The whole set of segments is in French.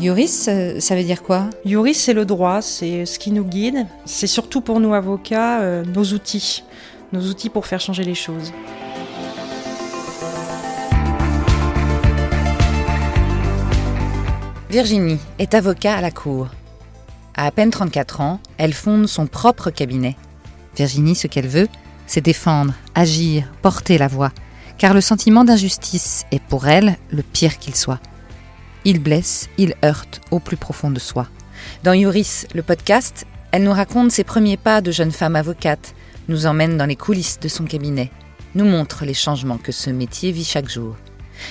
Yoris, ça veut dire quoi? Yoris, c'est le droit, c'est ce qui nous guide. C'est surtout pour nous avocats euh, nos outils, nos outils pour faire changer les choses. Virginie est avocat à la Cour. À à peine 34 ans, elle fonde son propre cabinet. Virginie, ce qu'elle veut, c'est défendre, agir, porter la voix, car le sentiment d'injustice est pour elle le pire qu'il soit. Il blesse, il heurte au plus profond de soi. Dans Yoris, le podcast, elle nous raconte ses premiers pas de jeune femme avocate, nous emmène dans les coulisses de son cabinet, nous montre les changements que ce métier vit chaque jour.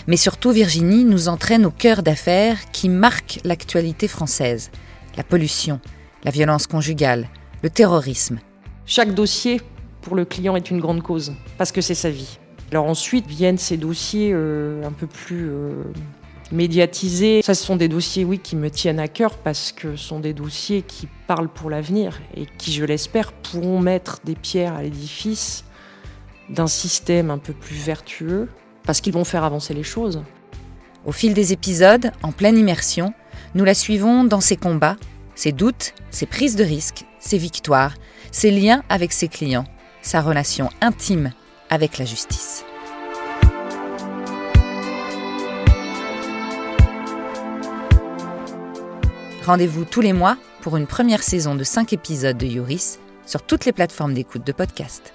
Mais surtout, Virginie nous entraîne au cœur d'affaires qui marquent l'actualité française. La pollution, la violence conjugale, le terrorisme. Chaque dossier pour le client est une grande cause, parce que c'est sa vie. Alors ensuite viennent ces dossiers euh, un peu plus euh, médiatisés. Ça, ce sont des dossiers, oui, qui me tiennent à cœur, parce que ce sont des dossiers qui parlent pour l'avenir et qui, je l'espère, pourront mettre des pierres à l'édifice d'un système un peu plus vertueux, parce qu'ils vont faire avancer les choses. Au fil des épisodes, en pleine immersion, nous la suivons dans ses combats, ses doutes, ses prises de risques, ses victoires, ses liens avec ses clients, sa relation intime avec la justice. Rendez-vous tous les mois pour une première saison de 5 épisodes de Yoris sur toutes les plateformes d'écoute de podcast.